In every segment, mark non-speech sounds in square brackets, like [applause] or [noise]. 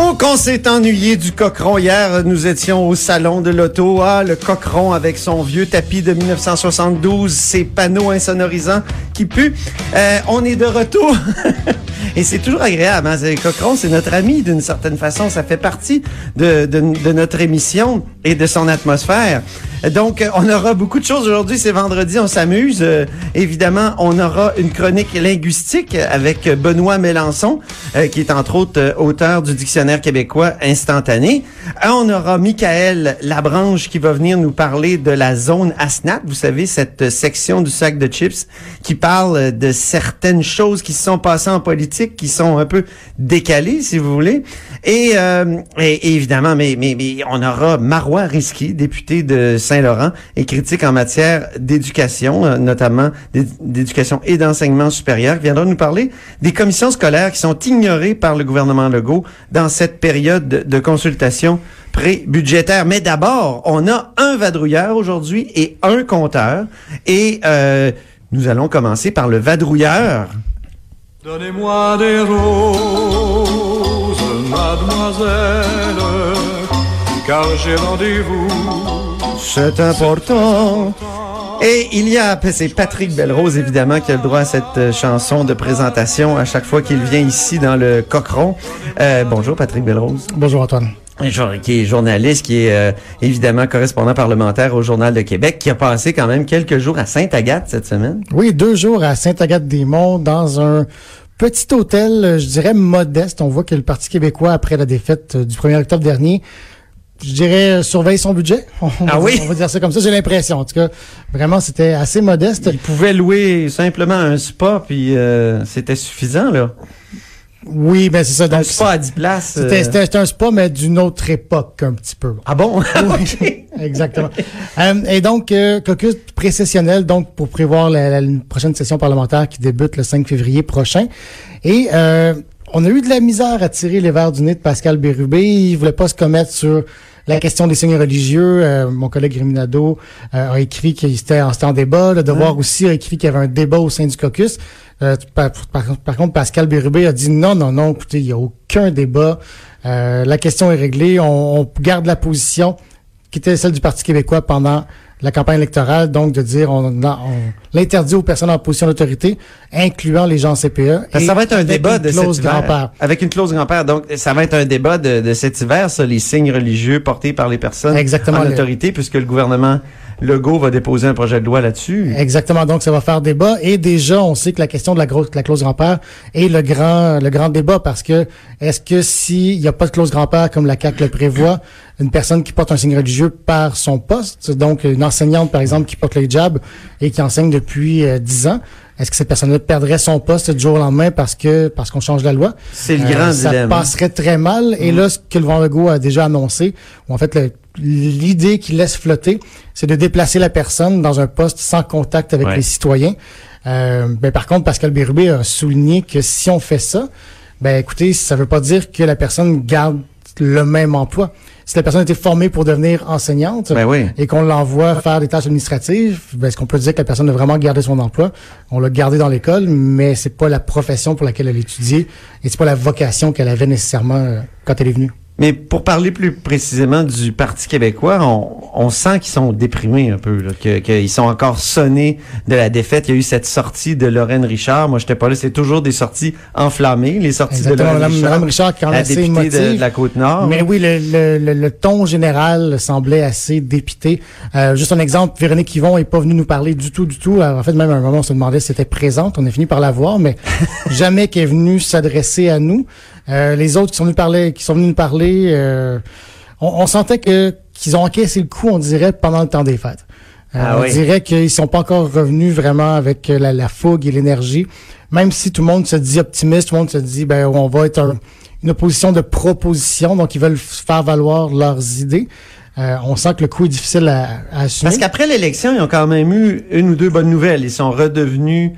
Oh, qu'on s'est ennuyé du cochon. Hier, nous étions au salon de l'auto. Ah, le cochon avec son vieux tapis de 1972, ses panneaux insonorisants qui puent. Euh, on est de retour. [laughs] Et c'est toujours agréable. Hein? Le cochon, c'est notre ami d'une certaine façon. Ça fait partie de, de, de notre émission et de son atmosphère. Donc, on aura beaucoup de choses aujourd'hui. C'est vendredi, on s'amuse. Euh, évidemment, on aura une chronique linguistique avec Benoît Mélenchon, euh, qui est entre autres euh, auteur du dictionnaire québécois instantané. Euh, on aura Michael Labranche qui va venir nous parler de la zone ASNAT. Vous savez, cette section du sac de chips qui parle de certaines choses qui se sont passées en politique, qui sont un peu décalées, si vous voulez. Et, euh, et- évidemment, mais, mais, mais on aura Marois Risky, député de Saint-Laurent et critique en matière d'éducation, euh, notamment d'é- d'éducation et d'enseignement supérieur, qui viendra nous parler des commissions scolaires qui sont ignorées par le gouvernement Legault dans cette période de, consultation pré-budgétaire. Mais d'abord, on a un vadrouilleur aujourd'hui et un compteur. Et euh, nous allons commencer par le vadrouilleur. Donnez-moi des roses, mademoiselle, car j'ai rendez-vous. C'est important. Et il y a, c'est Patrick Belrose, évidemment, qui a le droit à cette euh, chanson de présentation à chaque fois qu'il vient ici dans le Cochron. Euh, bonjour, Patrick Belrose. Bonjour Antoine. Qui est journaliste, qui est euh, évidemment correspondant parlementaire au Journal de Québec, qui a passé quand même quelques jours à Sainte-Agathe cette semaine. Oui, deux jours à Sainte-Agathe-des-Monts dans un petit hôtel, euh, je dirais modeste. On voit que le Parti québécois, après la défaite du 1er octobre dernier, je dirais, surveille son budget. [laughs] On Ah oui? On va dire ça comme ça, j'ai l'impression. En tout cas, vraiment, c'était assez modeste. Il pouvait louer simplement un spa, puis euh, c'était suffisant, là. Oui, ben c'est ça. Un Donc, spa à 10 places. euh, c'était c'était- c'était un spa, mais d'une autre époque, un petit peu. Ah bon? [laughs] Oui, exactement. Euh, et donc, euh, caucus précessionnel, donc pour prévoir la, la prochaine session parlementaire qui débute le 5 février prochain. Et euh, on a eu de la misère à tirer les verres du nez de Pascal Bérubé. Il voulait pas se commettre sur la question des signes religieux. Euh, mon collègue Rémi Nadeau, euh, a écrit qu'il était en, en débat. Le Devoir aussi a écrit qu'il y avait un débat au sein du caucus. Euh, par, par- par contre, Pascal Bérubé a dit non, non, non, écoutez, il n'y a aucun débat. Euh, la question est réglée. On, on garde la position qui était celle du Parti québécois pendant la campagne électorale, donc de dire on, on l'interdit aux personnes en position d'autorité, incluant les gens en CPE. Parce que et ça va être un débat de cet hiver. Avec une clause grand-père. Donc, ça va être un débat de, de cet hiver, ça, les signes religieux portés par les personnes Exactement, en autorité, puisque le gouvernement Legault va déposer un projet de loi là-dessus. Exactement, donc ça va faire débat. Et déjà, on sait que la question de la, grosse, la clause grand-père est le grand, le grand débat parce que est-ce que s'il n'y a pas de clause grand-père comme la CAC le prévoit, une personne qui porte un signe religieux perd son poste, donc une enseignante par exemple qui porte le hijab et qui enseigne depuis euh, 10 ans, est-ce que cette personne-là perdrait son poste du jour au lendemain parce que parce qu'on change la loi? C'est le Euh, grand ça dilemme. passerait très mal. Et là, ce que le Van Legault a déjà annoncé, ou en fait, le- l'idée qu'il laisse flotter, c'est de déplacer la personne dans un poste sans contact avec Ouais. les citoyens. Euh, ben, par contre, Pascal Bérubé a souligné que si on fait ça, ben écoutez, ça veut pas dire que la personne garde le même emploi. Si la personne a été formée pour devenir enseignante Ben oui. et qu'on l'envoie faire des tâches administratives, ben, est-ce qu'on peut dire que la personne a vraiment gardé son emploi? On l'a gardé dans l'école, mais c'est pas la profession pour laquelle elle a étudié et c'est pas la vocation qu'elle avait nécessairement euh, quand elle est venue. Mais pour parler plus précisément du Parti québécois, on, on sent qu'ils sont déprimés un peu, là, que- qu'ils sont encore sonnés de la défaite. Il y a eu cette sortie de Lorraine Richard. Moi, j'étais pas là. C'est toujours des sorties enflammées, les sorties Exactement, de Lorraine Richard. Richard quand la députée de, émotive. de la Côte-Nord. Mais oui, le, le, le, le ton général semblait assez dépité. Euh, juste un exemple, Véronique Yvon est pas venue nous parler du tout, du tout. Euh, En fait, même à un moment, on se demandait si elle était présente. On a fini par la voir, mais [laughs] jamais qu'elle est venue s'adresser à nous. Euh, les autres qui sont venus parler, qui sont venus nous parler, euh, on, on sentait que qu'ils ont encaissé le coup, on dirait, pendant le temps des fêtes. Euh, Ah on oui. dirait qu'ils sont pas encore revenus vraiment avec euh, la, la fougue et l'énergie. Même si tout le monde se dit optimiste, tout le monde se dit ben on va être un- une opposition de proposition, donc ils veulent faire valoir leurs idées. Euh, on sent que le coup est difficile à, à assumer. Parce qu'après l'élection, ils ont quand même eu une ou deux bonnes nouvelles. Ils sont redevenus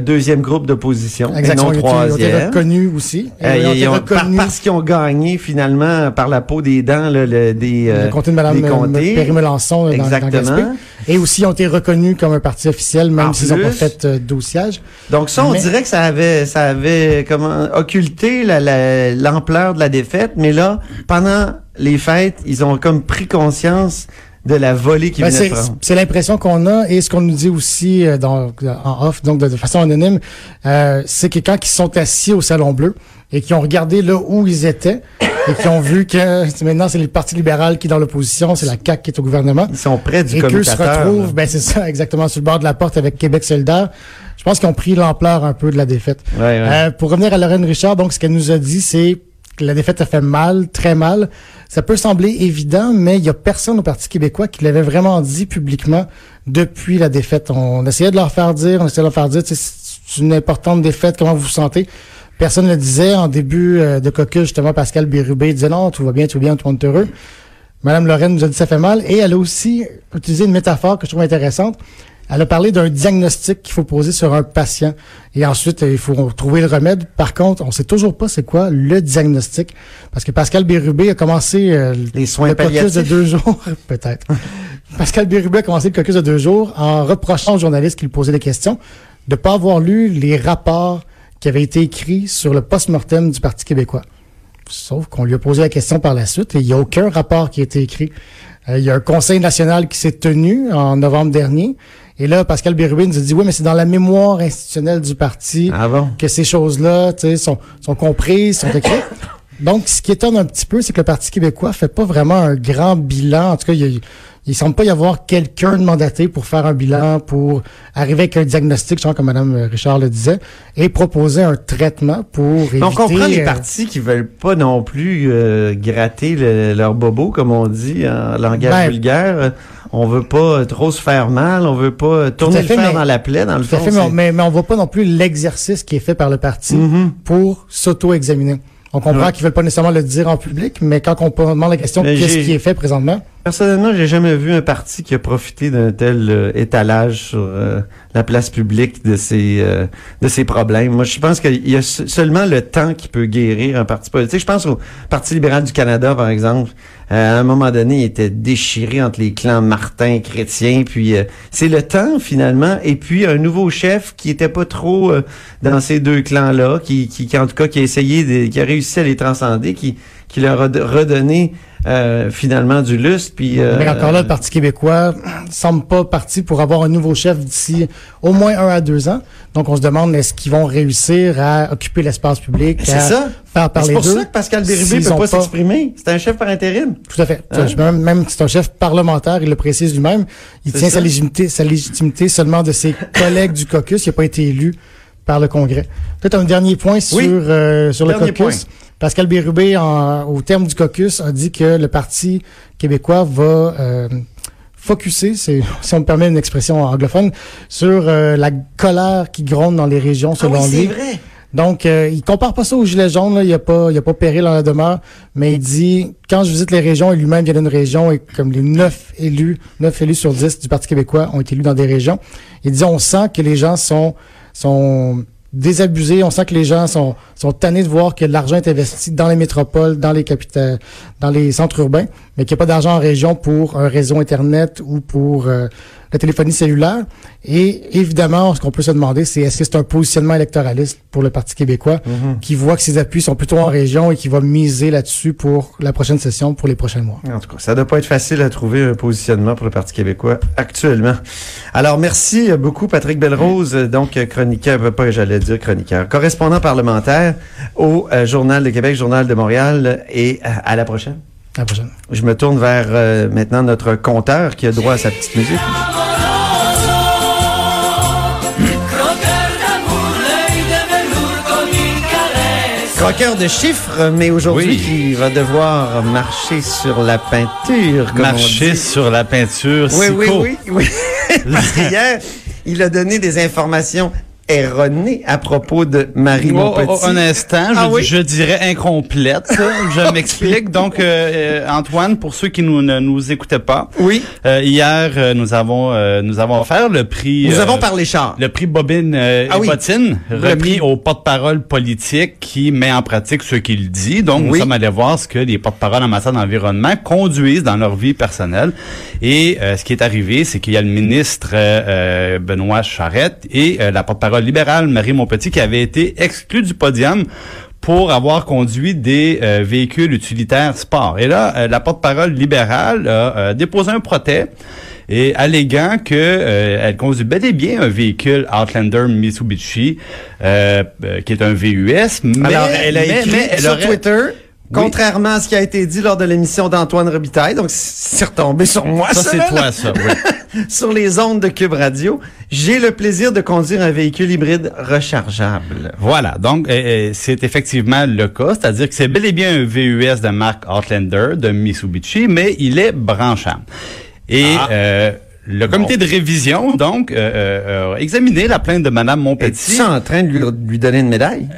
deuxième groupe d'opposition, et Exactement, non troisième. reconnus aussi. Euh, ils ont été ils ont- par- reconnus parce qu'ils ont gagné finalement par la peau des dents là, le- des, euh, le comté de Mme des comtés. Euh, dans, dans Exactement. Gaspé. Et aussi, ils ont été reconnus comme un parti officiel, même s'ils n'ont pas fait euh, d'ossiage. Donc ça, on Mais- dirait que ça avait, ça avait comment occulté la- la- l'ampleur de la défaite, mais là, pendant les fêtes, ils ont comme pris conscience de la volée qui Ben, c'est de prendre. c'est l'impression qu'on a et ce qu'on nous dit aussi euh, dans, en off, donc de, de façon anonyme, euh, c'est que quand ils sont assis au Salon Bleu et qui ont regardé là où ils étaient et qui ont vu que maintenant c'est le Parti libéral qui est dans l'opposition, c'est la CAQ qui est au gouvernement. Ils sont près du et qu'eux se retrouvent, là. ben c'est ça, exactement, sur le bord de la porte avec Québec solidaire. Je pense qu'ils ont pris l'ampleur un peu de la défaite. Ouais, ouais. Euh, pour revenir à Lorraine Richard, donc ce qu'elle nous a dit, c'est la défaite a fait mal, très mal. Ça peut sembler évident, mais il y a personne au Parti québécois qui l'avait vraiment dit publiquement depuis la défaite. On essayait de leur faire dire, on essayait de leur faire dire, c'est une importante défaite, comment vous vous sentez? Personne ne le disait. En début euh, de caucus, justement, Pascal Bérubé disait non, tout va bien, tout va bien, tout le monde est heureux. Madame Lorraine nous a dit ça fait mal et elle a aussi utilisé une métaphore que je trouve intéressante. Elle a parlé d'un diagnostic qu'il faut poser sur un patient et ensuite euh, il faut trouver le remède. Par contre, on sait toujours pas c'est quoi le diagnostic parce que Pascal Bérubé a commencé euh, Les soins le caucus de palliatifs. deux jours, [laughs] peut-être. [laughs] Pascal Bérubé a commencé le caucus de deux jours en reprochant aux journalistes qui lui posaient des questions de pas avoir lu les rapports qui avaient été écrits sur le post-mortem du Parti québécois. Sauf qu'on lui a posé la question par la suite et il n'y a aucun rapport qui a été écrit. Euh, il y a un conseil national qui s'est tenu en novembre dernier. Et là, Pascal Bérubé nous a dit, oui, mais c'est dans la mémoire institutionnelle du parti Ah bon? que ces choses-là tu sais, sont, sont comprises, sont écrites. Donc, ce qui étonne un petit peu, c'est que le Parti québécois fait pas vraiment un grand bilan. En tout cas, il, il semble pas y avoir quelqu'un de mandaté pour faire un bilan, pour arriver avec un diagnostic, genre comme Mme Richard le disait, et proposer un traitement pour éviter... On comprend les euh, partis qui veulent pas non plus euh, gratter le- leur bobo, comme on dit en langage Ben, vulgaire. On veut pas trop se faire mal, on veut pas tourner le fer mais- dans la plaie, dans le fond. fait, mais, on, mais, mais on voit pas non plus l'exercice qui est fait par le parti Mhm. pour s'auto-examiner. On comprend Ouais. qu'ils veulent pas nécessairement le dire en public, mais quand on demande la question qu'est-ce qui est fait présentement, Personnellement, j'ai jamais vu un parti qui a profité d'un tel euh, étalage sur euh, la place publique de ses euh, de ses problèmes. Moi, je pense qu'il y a se- seulement le temps qui peut guérir un parti politique. Je pense au Parti libéral du Canada, par exemple. Euh, à un moment donné, il était déchiré entre les clans Martin, chrétien, puis euh, c'est le temps finalement. Et puis un nouveau chef qui était pas trop euh, dans ces deux clans-là, qui, qui, qui, en tout cas qui a essayé, de, qui a réussi à les transcender, qui qui leur a redonné euh, finalement du lustre. Puis, euh, mais encore là, le Parti québécois semble pas parti pour avoir un nouveau chef d'ici au moins un à deux ans. Donc, on se demande est-ce qu'ils vont réussir à occuper l'espace public, c'est ça. Mais parler C'est pour d'eux. ça que Pascal Bérubé peut pas s'exprimer. C'est un chef par intérim. Tout à fait. Hein? Même, même c'est un chef parlementaire, il le précise lui-même. Il tient ça. sa légitimité, sa légitimité seulement de ses [laughs] collègues du caucus. Il n'a pas été élu par le Congrès. Peut-être un dernier point sur, Oui. euh, sur le caucus. Pascal Bérubé, en- au terme du caucus, a dit que le Parti québécois va euh, focuser, c'est, [laughs] si on me permet une expression anglophone, sur euh, la colère qui gronde dans les régions, selon ah oui, c'est lui. vrai. Donc, euh, il compare pas ça aux gilets jaunes. Là. Il n'y a pas, il y a pas péril dans la demeure, mais il dit quand je visite les régions, et lui-même vient d'une région et comme les neuf élus, neuf élus sur dix du Parti québécois ont été élus dans des régions, il dit on sent que les gens sont sont désabusés, on sent que les gens sont sont tannés de voir que l'argent est investi dans les métropoles, dans les capitales, dans les centres urbains, mais qu'il n'y a pas d'argent en région pour un réseau Internet ou pour euh, la téléphonie cellulaire. Et évidemment, ce qu'on peut se demander, c'est est-ce que c'est un positionnement électoraliste pour le Parti québécois qui voit que ses appuis sont plutôt en région et qui va miser là-dessus pour la prochaine session, pour les prochains mois? En tout cas, ça doit pas être facile à trouver un positionnement pour le Parti québécois actuellement. Alors, merci beaucoup, Patrick Belrose, donc chroniqueur, pas j'allais dire chroniqueur, correspondant parlementaire au euh, Journal de Québec, Journal de Montréal, et euh, à la prochaine. À la prochaine. Je me tourne vers euh, maintenant notre compteur qui a droit à sa petite musique. Croqueur de chiffres, mais aujourd'hui Oui. qui va devoir marcher sur la peinture. comme on Marcher dit. sur la peinture, Oui, oui, oui, oui. [laughs] Parce qu'hier, il a donné des informations erronées à propos de Marie Oh, Montpetit. oh, un instant, je, Ah oui? je dirais incomplète. [laughs] je m'explique. Donc, euh, euh, Antoine, pour ceux qui nous, ne nous écoutaient pas, Oui, euh, hier, euh, nous avons euh, nous avons offert le prix... nous euh, avons parlé char. Le prix Bobine euh, Ah et oui. Bottine, Le remis prix. au porte-parole politique qui met en pratique ce qu'il dit. Donc, Oui. nous sommes allés voir ce que les porte-paroles en matière d'environnement conduisent dans leur vie personnelle. Et euh, ce qui est arrivé, c'est qu'il y a le ministre Benoît Charette et euh, la porte-parole libérale Marie Montpetit qui avaient été exclus du podium pour avoir conduit des euh, véhicules utilitaires sport. Et là, euh, la porte-parole libérale a euh, déposé un protest et alléguant que elle conduit bel et bien un véhicule Outlander Mitsubishi qui est un VUS, mais, Alors, elle a écrit mais sur aurait- Twitter, contrairement à ce qui a été dit lors de l'émission d'Antoine Robitaille, donc c'est retombé sur moi, ça ça, c'est toi ça. oui. [laughs] [laughs] sur les ondes de Cube Radio. J'ai le plaisir de conduire un véhicule hybride rechargeable. Voilà, donc euh, euh, c'est effectivement le cas, c'est-à-dire que c'est bel et bien un VUS de marque Outlander de Mitsubishi, mais il est branchable. Et Ah. euh, le comité de révision, donc, euh, euh, a examiné la plainte de Madame Es-tu Montpetit. en train de lui, lui donner une médaille?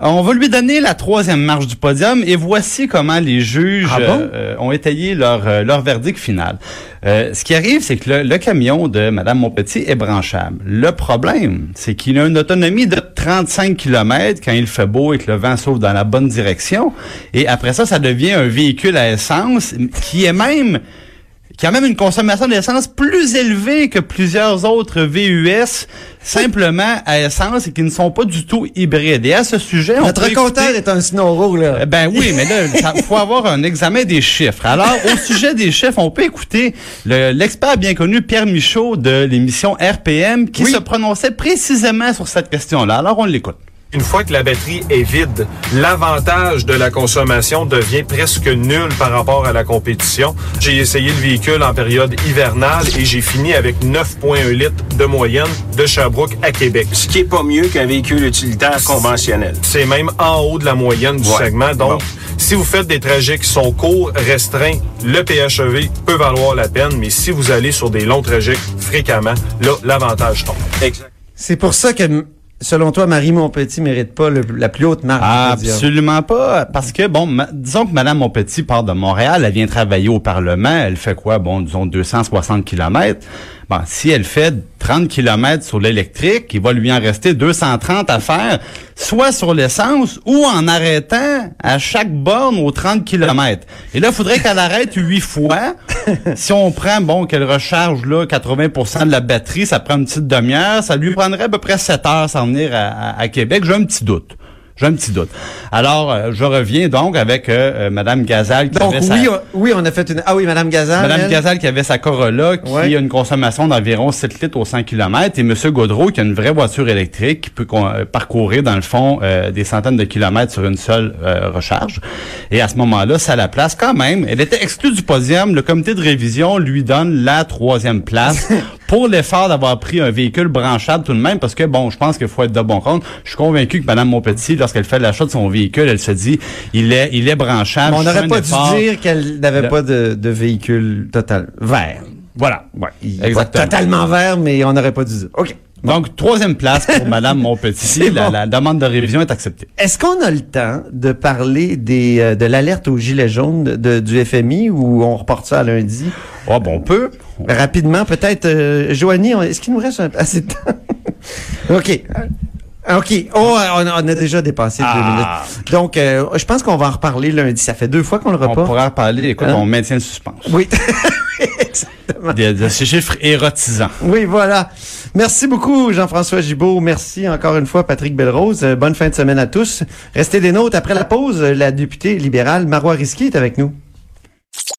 On va lui donner la troisième marche du podium et voici comment les juges Ah bon? euh, euh, ont étayé leur, euh, leur verdict final. Euh, ce qui arrive, c'est que le, le camion de Madame Montpetit est branchable. Le problème, c'est qu'il a une autonomie de 35 km quand il fait beau et que le vent souffle dans la bonne direction. Et après ça, ça devient un véhicule à essence qui est même qui a même une consommation d'essence plus élevée que plusieurs autres VUS simplement à essence et qui ne sont pas du tout hybrides. Et à ce sujet, on Notre compteur écouter- est un snoro, là. euh, Ben oui, mais là, il faut avoir un examen des chiffres. Alors, au sujet des chiffres, on peut écouter le- l'expert bien connu Pierre Michaud de l'émission RPM qui Oui. se prononçait précisément sur cette question-là. Alors, on l'écoute. Une fois que la batterie est vide, l'avantage de la consommation devient presque nul par rapport à la compétition. J'ai essayé le véhicule en période hivernale et j'ai fini avec 9,1 litres de moyenne de Sherbrooke à Québec. Ce qui est pas mieux qu'un véhicule utilitaire conventionnel. C'est même en haut de la moyenne du Ouais. segment. Donc, Bon. si vous faites des trajets qui sont courts, restreints, le PHEV peut valoir la peine. Mais si vous allez sur des longs trajets fréquemment, là, l'avantage tombe. Exact. C'est pour ça que, selon toi, Marie Montpetit mérite pas la plus haute marque. Absolument pas, parce que bon, disons que Madame Montpetit part de Montréal, elle vient travailler au Parlement, elle fait quoi, bon, disons 260 kilomètres. Bon, si elle fait 30 kilomètres sur l'électrique, il va lui en rester 230 à faire, soit sur l'essence ou en arrêtant à chaque borne aux 30 kilomètres. Et là, il faudrait qu'elle arrête huit fois. [laughs] si on prend, bon, qu'elle recharge là 80% de la batterie, ça prend une petite demi-heure, ça lui prendrait à peu près 7 heures s'en venir à, à- à Québec. J'ai un petit doute. J'ai un petit doute. Alors, euh, je reviens donc avec euh, euh, Madame Gazal qui Donc, avait sa... oui, on, oui, on a fait une... Ah oui, Madame Gazal. Madame elle? Gazal qui avait sa Corolla qui Ouais. a une consommation d'environ 7 litres au 100 km et Monsieur Gaudreau qui a une vraie voiture électrique qui peut euh, parcourir dans le fond euh, des centaines de kilomètres sur une seule euh, recharge. Et à ce moment-là, ça la place quand même. Elle était exclue du podium. Le comité de révision lui donne la troisième place [laughs] pour l'effort d'avoir pris un véhicule branchable tout de même parce que bon, je pense qu'il faut être de bon compte. Je suis convaincu que Madame Montpetit, lorsqu'elle fait l'achat de son véhicule, elle se dit il est il est branchable. Mais on n'aurait pas effort. dû dire qu'elle n'avait Le- pas de, de véhicule total vert. Voilà, ouais, Il est pas exactement. totalement vert, mais on n'aurait pas dû dire. OK. Donc, troisième place pour Madame Montpetit. La, bon. la demande de révision est acceptée. Est-ce qu'on a le temps de parler des euh, de l'alerte au gilet jaune de, de- du FMI ou on reporte ça à lundi? Oh, bon, on peut. Rapidement, peut-être, euh, Joanie, est-ce qu'il nous reste un- assez de temps? [laughs] OK. OK. Oh, on, on a déjà dépassé Ah. deux minutes. Donc, euh, je pense qu'on va en reparler lundi. Ça fait deux fois qu'on le On repas. pourra en parler. Écoute, Hein? on maintient le suspense. Oui. [laughs] Exactement. De, de ces chiffres érotisants. Oui, voilà. Merci beaucoup, Jean-François Gibault. Merci encore une fois, Patrick Belrose. Euh, bonne fin de semaine à tous. Restez des nôtres. Après la pause, la députée libérale Marois Risky est avec nous.